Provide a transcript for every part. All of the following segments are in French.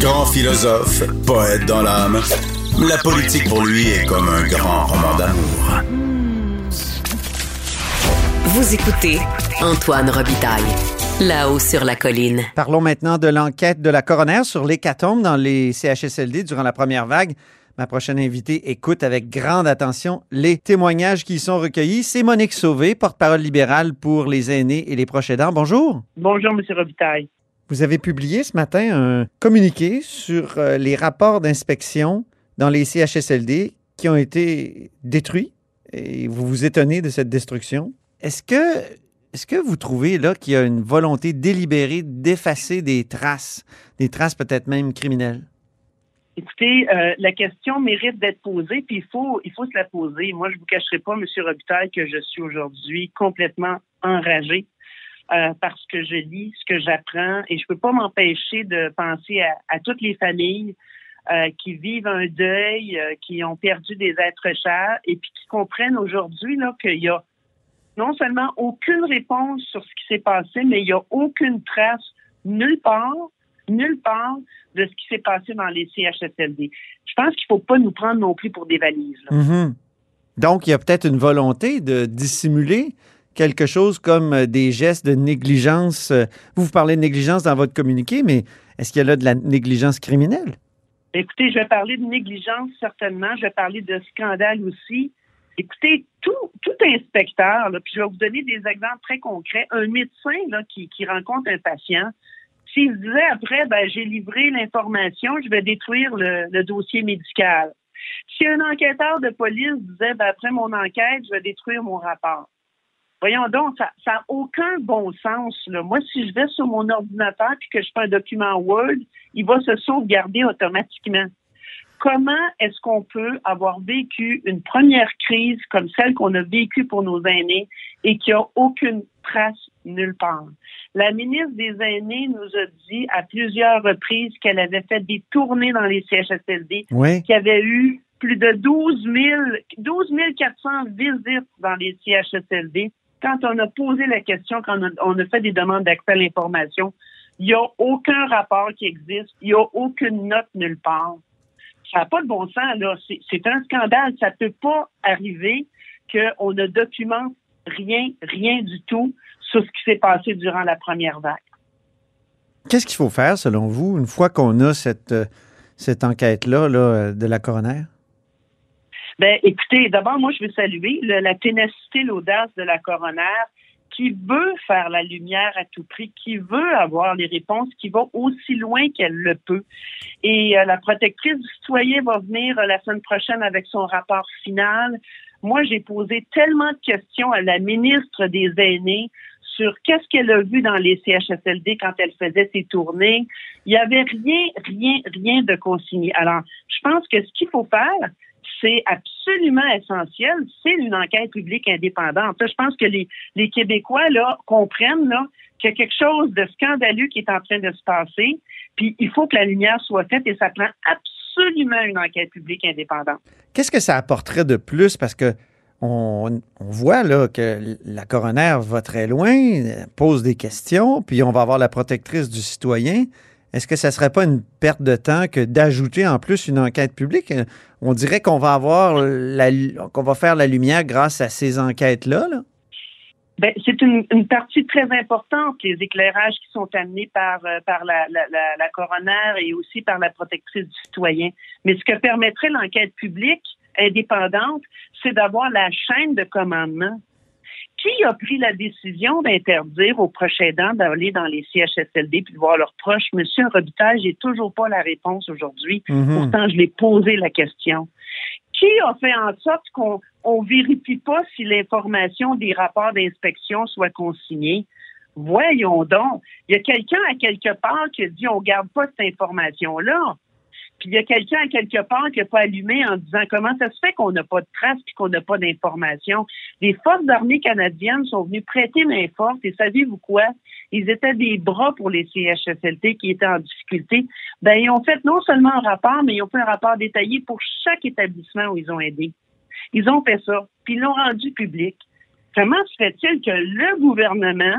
Grand philosophe, poète dans l'âme, la politique pour lui est comme un grand roman d'amour. Vous écoutez Antoine Robitaille, là-haut sur la colline. Parlons maintenant de l'enquête de la coroner sur l'hécatombe dans les CHSLD durant la première vague. Ma prochaine invitée écoute avec grande attention les témoignages qui y sont recueillis. C'est Monique Sauvé, porte-parole libérale pour les aînés et les proches aidants. Bonjour. Bonjour, M. Robitaille. Vous avez publié ce matin un communiqué sur euh, les rapports d'inspection dans les CHSLD qui ont été détruits et vous vous étonnez de cette destruction. Est-ce que, est que vous trouvez là qu'il y a une volonté délibérée d'effacer des traces, des traces peut-être même criminelles? Écoutez, euh, la question mérite d'être posée, puis il faut, il faut se la poser. Moi, je ne vous cacherai pas, M. Robitaille, que je suis aujourd'hui complètement enragé euh, parce que je lis ce que j'apprends et je peux pas m'empêcher de penser à, toutes les familles euh, qui vivent un deuil, euh, qui ont perdu des êtres chers et puis qui comprennent aujourd'hui qu'il y a non seulement aucune réponse sur ce qui s'est passé, mais il n'y a aucune trace nulle part, nulle part de ce qui s'est passé dans les CHSLD. Je pense qu'il faut pas nous prendre non plus pour des valises. Mm-hmm. Donc, il y a peut-être une volonté de dissimuler quelque chose comme euh, des gestes de négligence. Euh, vous, vous parlez de négligence dans votre communiqué, mais est-ce qu'il y a là de la négligence criminelle? Écoutez, je vais parler de négligence certainement. Je vais parler de scandale aussi. Écoutez, tout, tout inspecteur, puis je vais vous donner des exemples très concrets. Un médecin là, qui, rencontre un patient, s'il disait après, ben, j'ai livré l'information, je vais détruire le, dossier médical. Si un enquêteur de police disait, ben, après mon enquête, je vais détruire mon rapport. Voyons donc, ça n'a aucun bon sens. Là. Moi, si je vais sur mon ordinateur et que je fais un document Word, il va se sauvegarder automatiquement. Comment est-ce qu'on peut avoir vécu une première crise comme celle qu'on a vécue pour nos aînés et qui a aucune trace nulle part? La ministre des Aînés nous a dit à plusieurs reprises qu'elle avait fait des tournées dans les CHSLD, oui. qu'il y avait eu plus de 12 000, 12 400 visites dans les CHSLD quand on a posé la question, quand on a, fait des demandes d'accès à l'information, il n'y a aucun rapport qui existe, il n'y a aucune note nulle part. Ça n'a pas de bon sens, là. C'est un scandale. Ça ne peut pas arriver qu'on ne documente rien, rien du tout sur ce qui s'est passé durant la première vague. Qu'est-ce qu'il faut faire, selon vous, une fois qu'on a cette, euh, cette enquête-là là, de la coroner? Ben, écoutez, d'abord, moi, je veux saluer la ténacité, l'audace de la coroner qui veut faire la lumière à tout prix, qui veut avoir les réponses, qui va aussi loin qu'elle le peut. Et euh, la protectrice du citoyen va venir euh, la semaine prochaine avec son rapport final. Moi, j'ai posé tellement de questions à la ministre des Aînés sur qu'est-ce qu'elle a vu dans les CHSLD quand elle faisait ses tournées. Il n'y avait rien, rien, rien de consigné. Alors, je pense que ce qu'il faut faire, c'est absolument essentiel, c'est une enquête publique indépendante. je pense que les, Québécois comprennent là, qu'il y a quelque chose de scandaleux qui est en train de se passer, puis il faut que la lumière soit faite et ça prend absolument une enquête publique indépendante. Qu'est-ce que ça apporterait de plus? Parce que on, voit que la coroner va très loin, pose des questions, puis on va avoir la protectrice du citoyen. Est-ce que ça ne serait pas une perte de temps que d'ajouter en plus une enquête publique? On dirait qu'on va avoir la, qu'on va faire la lumière grâce à ces enquêtes-là. Ben, c'est une, partie très importante, les éclairages qui sont amenés par, euh, par la, la, la, coroner et aussi par la protectrice du citoyen. Mais ce que permettrait l'enquête publique indépendante, c'est d'avoir la chaîne de commandement qui a pris la décision d'interdire aux proches aidants d'aller dans les CHSLD puis de voir leurs proches? Monsieur Robitaille, j'ai toujours pas la réponse aujourd'hui. Mhm. Pourtant, je l'ai posé la question. Qui a fait en sorte qu'on ne vérifie pas si l'information des rapports d'inspection soit consignée? Voyons donc. Il y a quelqu'un à quelque part qui a dit on garde pas cette information-là. Puis il y a quelqu'un à quelque part qui n'a pas allumé en disant comment ça se fait qu'on n'a pas de traces et qu'on n'a pas d'informations? Les forces armées canadiennes sont venues prêter main forte et savez-vous quoi? Ils étaient des bras pour les CHSLT qui étaient en difficulté. Ben, ils ont fait non seulement un rapport, mais ils ont fait un rapport détaillé pour chaque établissement où ils ont aidé. Ils ont fait ça, puis ils l'ont rendu public. Comment se fait-il que le gouvernement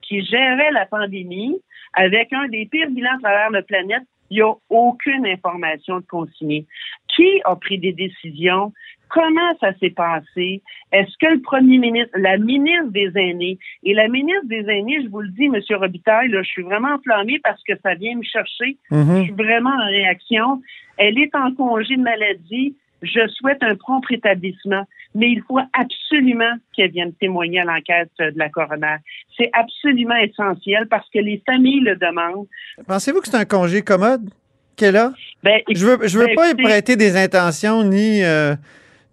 qui gérait la pandémie avec un des pires bilans à travers la planète Il n'y a aucune information de consignée. Qui a pris des décisions? Comment ça s'est passé? Est-ce que le premier ministre, la ministre des Aînés, et la ministre des Aînés, je vous le dis, M. Robitaille, là, je suis vraiment enflammée parce que ça vient me chercher. Mhm. Je suis vraiment en réaction. Elle est en congé de maladie. Je souhaite un prompt rétablissement, mais il faut absolument qu'elle vienne témoigner à l'enquête de la coroner. C'est absolument essentiel parce que les familles le demandent. Pensez-vous que c'est un congé commode qu'elle a? Ben, Je veux, je veux ben, pas y prêter des intentions ni, euh,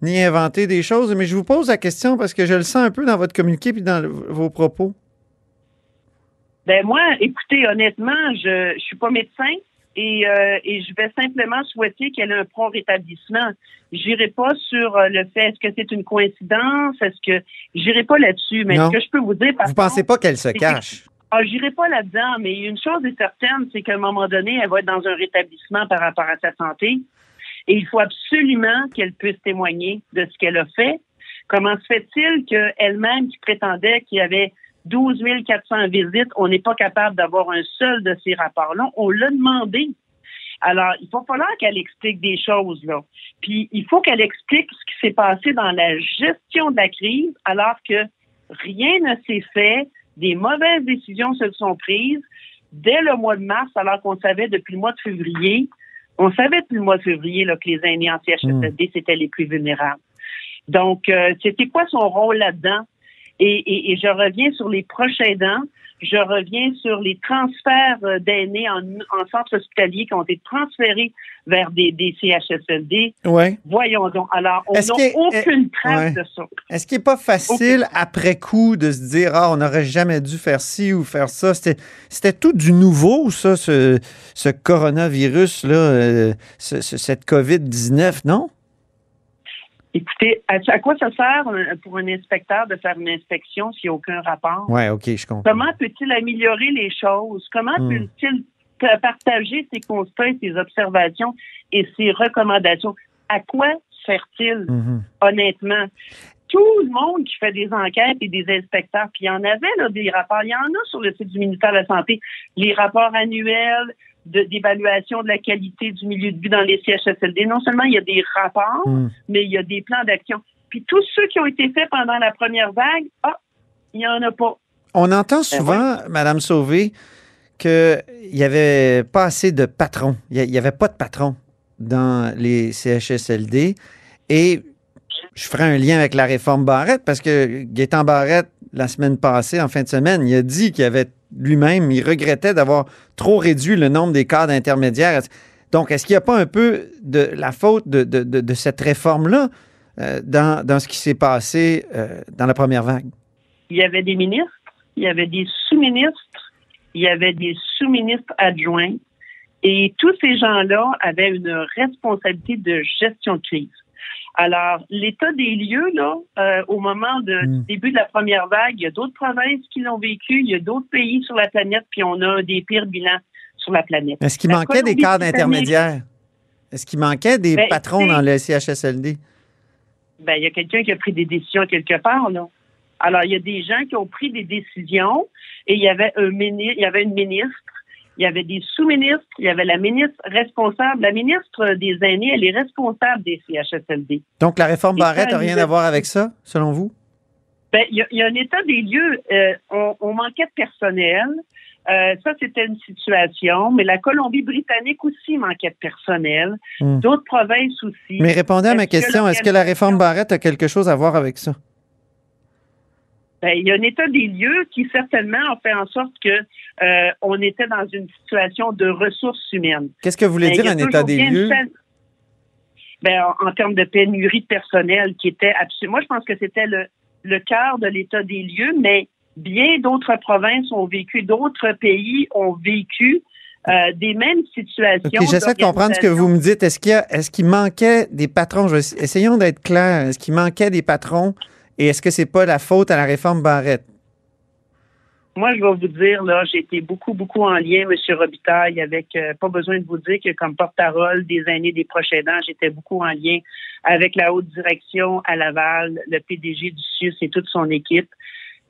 ni inventer des choses, mais je vous pose la question parce que je le sens un peu dans votre communiqué puis dans le- vos propos. Ben moi, écoutez, honnêtement, je je suis pas médecin et, euh, et je vais simplement souhaiter qu'elle ait un prompt rétablissement. J'irai pas sur euh, le fait est-ce que c'est une coïncidence, est-ce que j'irai pas là-dessus. Mais Non. ce que je peux vous dire, par Vous pensez pas qu'elle se cache? Ah, j'irai pas là-dedans, mais une chose est certaine, c'est qu'à un moment donné, elle va être dans un rétablissement par rapport à sa santé. Et il faut absolument qu'elle puisse témoigner de ce qu'elle a fait. Comment se fait-il qu'elle-même, qui prétendait qu'il y avait 12 400 visites, on n'est pas capable d'avoir un seul de ces rapports-là? On l'a demandé. Alors, il va falloir qu'elle explique des choses, là. Puis, il faut qu'elle explique ce qui s'est passé dans la gestion de la crise, alors que rien ne s'est fait, des mauvaises décisions se sont prises dès le mois de mars, alors qu'on savait depuis le mois de février, on savait depuis le mois de février là, que les aînés en CHSLD, c'était les plus vulnérables. Donc, euh, c'était quoi son rôle là-dedans? Et, et- et je reviens sur les proches aidants. Je reviens sur les transferts euh, d'aînés en, en centre hospitalier qui ont été transférés vers des, des CHSLD. Oui. Voyons donc. Alors, on n'a que- aucune trace ouais. de ça. Est-ce qu'il n'est pas facile après coup de se dire Ah, on n'aurait jamais dû faire ci ou faire ça? C'était, c'était tout du nouveau, ça, ce, ce coronavirus-là, euh, ce- ce- cette COVID-19, non? Écoutez, à, à quoi ça sert pour un inspecteur de faire une inspection s'il n'y a aucun rapport? Oui, OK, je comprends. Comment peut-il améliorer les choses? Comment Hmm. peut-il pa- partager ses constats, et ses observations et ses recommandations? À quoi sert-il, Mhm. honnêtement? Tout le monde qui fait des enquêtes et des inspecteurs, puis il y en avait là, des rapports, il y en a sur le site du ministère de la Santé, les rapports annuels d'évaluation de, la qualité du milieu de vie dans les CHSLD. Non seulement il y a des rapports, Hmm. mais il y a des plans d'action. Puis tous ceux qui ont été faits pendant la première vague, ah, il n'y en a pas. On entend souvent, Madame Sauvé, qu'il n'y avait pas assez de patrons. Il n'y avait pas de patrons dans les CHSLD. Et je ferai un lien avec la réforme Barrette parce que Gaétan Barrette, la semaine passée, en fin de semaine, il a dit qu'il avait lui-même, il regrettait d'avoir trop réduit le nombre des cadres intermédiaires. Donc, est-ce qu'il n'y a pas un peu de la faute de, cette réforme-là euh, dans, dans ce qui s'est passé euh, dans la première vague? Il y avait des ministres, il y avait des sous-ministres, il y avait des sous-ministres adjoints, et tous ces gens-là avaient une responsabilité de gestion de crise. Alors, l'état des lieux, là, euh, au moment de- du début de la première vague, il y a d'autres provinces qui l'ont vécu, il y a d'autres pays sur la planète, puis on a des pires bilans sur la planète. Est-ce qu'il manquait des cadres intermédiaires? Est-ce qu'il manquait des Ben, patrons dans le CHSLD? ben, il y a quelqu'un qui a pris des décisions quelque part, là. Alors, il y a des gens qui ont pris des décisions et il y avait un ministre, il y avait une ministre, il y avait des sous-ministres, il y avait la ministre responsable. La ministre des aînés, elle est responsable des CHSLD. Donc, la réforme Et Barrette n'a rien à voir avec ça, selon vous? Ben, il y y a un état des lieux. Euh, on, on manquait de personnel. Euh, ça, c'était une situation. Mais la Colombie-Britannique aussi manquait de personnel. Hmm. D'autres provinces aussi. Mais répondez à ma question. Est-ce que la réforme Barrette a quelque chose à voir avec ça? Ben, il y a un état des lieux qui certainement a fait en sorte que euh, on était dans une situation de ressources humaines. Qu'est-ce que vous voulez Ben, dire un état des lieux? Ben, en, en termes de pénurie de personnel qui était absolument. Moi, je pense que c'était le, le cœur de l'état des lieux, mais bien d'autres provinces ont vécu, d'autres pays ont vécu euh, des mêmes situations. J'essaie de comprendre ce que vous me dites. Est-ce qu'il est-ce qu'il manquait des patrons? Je essayons d'être clairs. Est-ce qu'il manquait des patrons et est-ce que c'est pas la faute à la réforme Barrette? Moi, je vais vous dire, là, j'ai été beaucoup, beaucoup en lien, M. Robitaille, avec, euh, pas besoin de vous dire que comme porte-parole des années des prochains aidants, j'étais beaucoup en lien avec la haute direction à Laval, le PDG du CIUS et toute son équipe.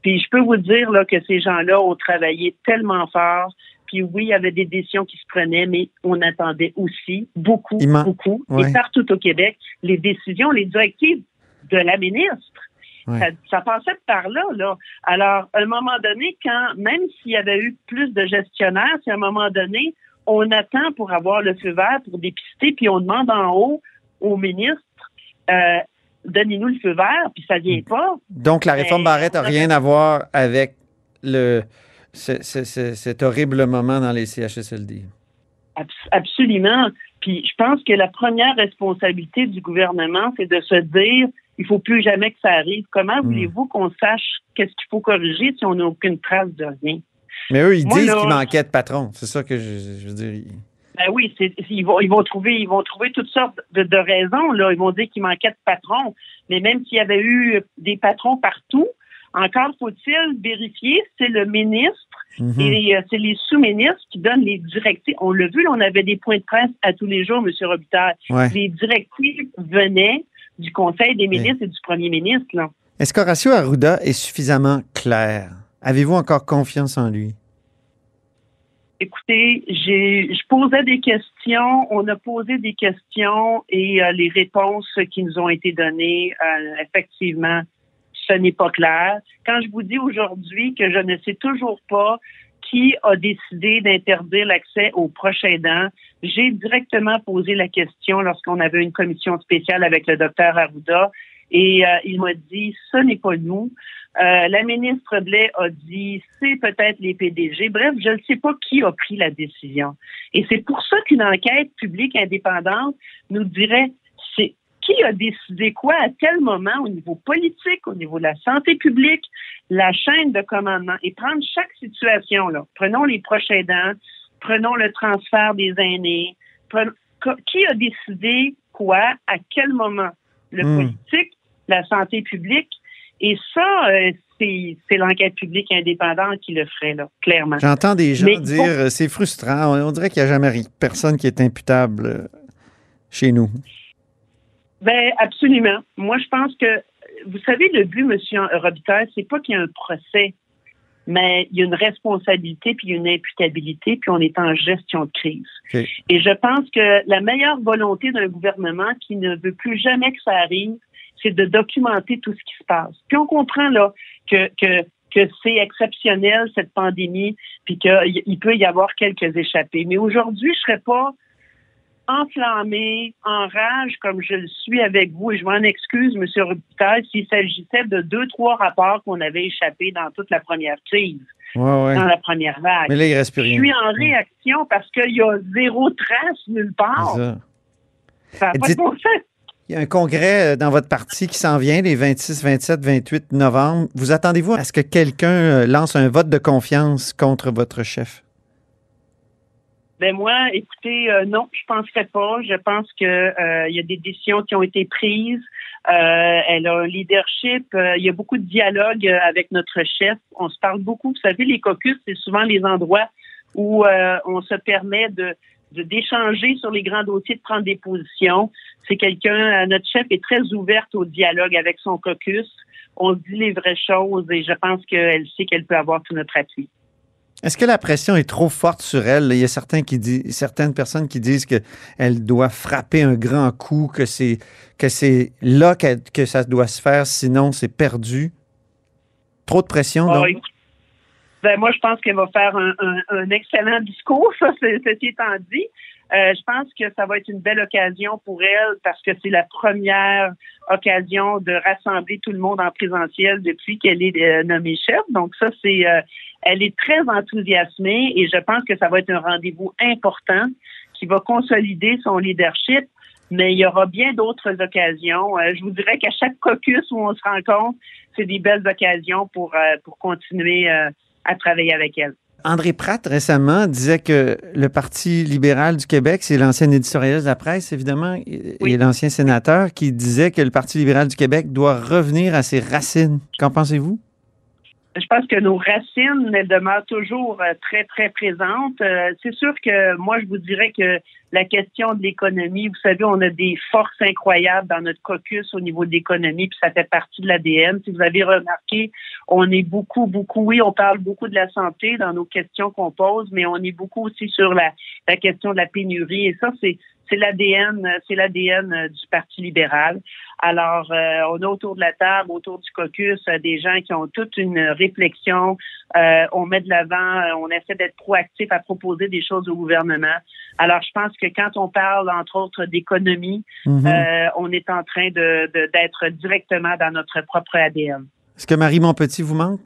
Puis je peux vous dire là, que ces gens-là ont travaillé tellement fort. Puis oui, il y avait des décisions qui se prenaient, mais on attendait aussi beaucoup, beaucoup, Ouais. et partout au Québec, les décisions, les directives de la ministre. Ouais. Ça, ça passait par là, là. Alors, à un moment donné, quand, même s'il y avait eu plus de gestionnaires, si à un moment donné, on attend pour avoir le feu vert pour dépister, puis on demande en haut au ministre, euh, donnez-nous le feu vert, puis ça vient pas. Donc, la réforme Mais- Barrette n'a rien à voir avec le, ce- ce- ce- cet horrible moment dans les CHSLD. Abs- Absolument. Puis je pense que la première responsabilité du gouvernement, c'est de se dire il faut plus jamais que ça arrive. Comment Hmm. voulez-vous qu'on sache qu'est-ce qu'il faut corriger si on n'a aucune trace de rien? Mais eux, ils Moi, disent là- qu'il manquait de patron. C'est ça que je, je veux dire. Ben oui, c'est, ils vont, ils vont trouver, ils vont trouver toutes sortes de, de raisons. Là, ils vont dire qu'il manquait de patrons. Mais même s'il y avait eu des patrons partout, encore faut-il vérifier c'est le ministre Mhm. et euh, c'est les sous-ministres qui donnent les directives. On l'a vu, là, on avait des points de presse à tous les jours, M. Robitaille. Ouais. Les directives venaient du Conseil des ministres et du Premier ministre. Là. Est-ce qu'Horacio Arruda est suffisamment clair? Avez-vous encore confiance en lui? Écoutez, j'ai, je posais des questions, on a posé des questions et euh, les réponses qui nous ont été données, euh, effectivement, ce n'est pas clair. Quand je vous dis aujourd'hui que je ne sais toujours pas qui a décidé d'interdire l'accès aux proches aidants, j'ai directement posé la question lorsqu'on avait une commission spéciale avec le docteur Arruda et euh, il m'a dit ce n'est pas nous. Euh, la ministre Blais a dit c'est peut-être les PDG. Bref, je ne sais pas qui a pris la décision. Et c'est pour ça qu'une enquête publique indépendante nous dirait qui a décidé quoi à tel moment au niveau politique, au niveau de la santé publique, la chaîne de commandement et prendre chaque situation là. Prenons les proches aidants, prenons le transfert des aînés, prenons- qui a décidé quoi à quel moment? Le Hmm. politique, la santé publique et ça, euh, c'est l'enquête publique indépendante qui le ferait, là, clairement. J'entends des gens Mais dire euh, c'est frustrant. On, on dirait qu'il n'y a jamais personne qui est imputable euh, chez nous. Ben, absolument. Moi, je pense que, vous savez, le but, Monsieur Robitaille, c'est pas qu'il y ait un procès, mais il y a une responsabilité, puis une imputabilité, puis on est en gestion de crise. Et je pense que la meilleure volonté d'un gouvernement qui ne veut plus jamais que ça arrive, c'est de documenter tout ce qui se passe. Puis on comprend là que, que, que c'est exceptionnel cette pandémie, puis qu'il il peut y avoir quelques échappées. Mais aujourd'hui, je serais pas enflammé, en rage comme je le suis avec vous, et je m'en excuse, M. Robitaille, s'il s'agissait de deux, trois rapports qu'on avait échappés dans toute la première crise, Ouais, ouais. dans la première vague. Mais là, il reste plus Je rien. suis en réaction parce qu'il y a zéro trace nulle part. Ça. N'a pas de bon sens. Il y a un congrès euh, dans votre parti qui s'en vient les 26, 27, 28 novembre. Vous attendez-vous à ce que quelqu'un euh, lance un vote de confiance contre votre chef? Ben moi, écoutez, euh, non, je penserais pas. Je pense que euh, il y a des décisions qui ont été prises. Euh, elle a un leadership. Euh, il y a beaucoup de dialogue avec notre chef. On se parle beaucoup. Vous savez, les caucus, c'est souvent les endroits où euh, on se permet de d'échanger sur les grands dossiers, de prendre des positions. C'est quelqu'un, notre chef est très ouverte au dialogue avec son caucus. On dit les vraies choses et je pense qu'elle sait qu'elle peut avoir tout notre appui. Est-ce que la pression est trop forte sur elle? Il y a certains qui disent, certaines personnes qui disent qu'elle doit frapper un grand coup, que c'est, que c'est là que ça doit se faire, sinon c'est perdu. Trop de pression, Ah, donc? écoute, ben, moi, je pense qu'elle va faire un, un- un excellent discours, ça, c'est- ceci étant dit. Euh, je pense que ça va être une belle occasion pour elle parce que c'est la première occasion de rassembler tout le monde en présentiel depuis qu'elle est euh, nommée chef. Donc ça, c'est, euh, elle est très enthousiasmée et je pense que ça va être un rendez-vous important qui va consolider son leadership. Mais il y aura bien d'autres occasions. Euh, je vous dirais qu'à chaque caucus où on se rencontre, c'est des belles occasions pour, pour continuer à travailler avec elle. André Pratt, récemment, disait que le Parti libéral du Québec, c'est l'ancien éditorialiste de la presse, évidemment, et, Oui. l'ancien sénateur, qui disait que le Parti libéral du Québec doit revenir à ses racines. Qu'en pensez-vous? Je pense que nos racines elles demeurent toujours euh, très, très présentes. Euh, c'est sûr que moi, je vous dirais que la question de l'économie, vous savez, on a des forces incroyables dans notre caucus au niveau de l'économie, puis ça fait partie de l'ADN. Si vous avez remarqué, on est beaucoup, beaucoup, oui, on parle beaucoup de la santé dans nos questions qu'on pose, mais on est beaucoup aussi sur la, la question de la pénurie. Et ça, c'est c'est l'ADN, c'est l'ADN du Parti libéral. Alors, euh, on a autour de la table, autour du caucus, euh, des gens qui ont toute une réflexion. Euh, on met de l'avant, on essaie d'être proactif à proposer des choses au gouvernement. Alors, je pense que quand on parle, entre autres, d'économie, mhm. on est en train de, d'être directement dans notre propre ADN. Est-ce que Marie Montpetit vous manque?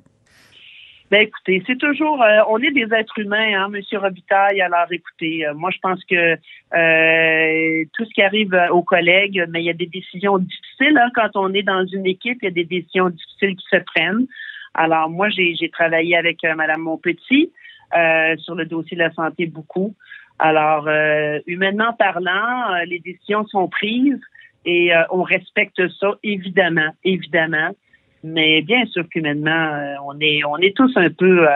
Ben écoutez, c'est toujours, euh, on est des êtres humains, hein, Monsieur Robitaille. Alors écoutez, euh, moi je pense que euh, tout ce qui arrive aux collègues, mais il y a des décisions difficiles hein, quand on est dans une équipe. Il y a des décisions difficiles qui se prennent. Alors moi j'ai travaillé avec Madame Montpetit sur le dossier de la santé beaucoup. Alors humainement parlant, les décisions sont prises et on respecte ça évidemment, évidemment. Mais bien sûr qu'humainement, euh, on est, on est tous un peu, euh,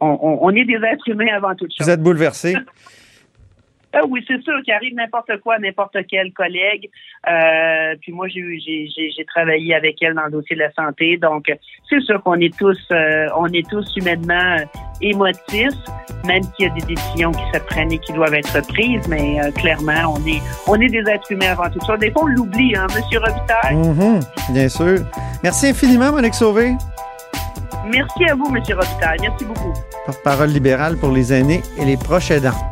on, on, est des êtres humains avant toute chose. Vous êtes bouleversé. Ah oui, c'est sûr qu'il arrive n'importe quoi, n'importe quel collègue. Euh, puis moi, j'ai, j'ai, travaillé avec elle dans le dossier de la santé, donc c'est sûr qu'on est tous, euh, on est tous humainement émotifs, même s'il y a des décisions qui se prennent et qui doivent être prises. Mais euh, clairement, on est, on est des êtres humains avant tout ça. Des fois, on l'oublie, hein, Monsieur Robitaille. Mm-hmm, bien sûr. Merci infiniment, Monique Sauvé. Merci à vous, Monsieur Robitaille. Merci beaucoup. Porte-parole libérale pour les aînés et les proches aidants.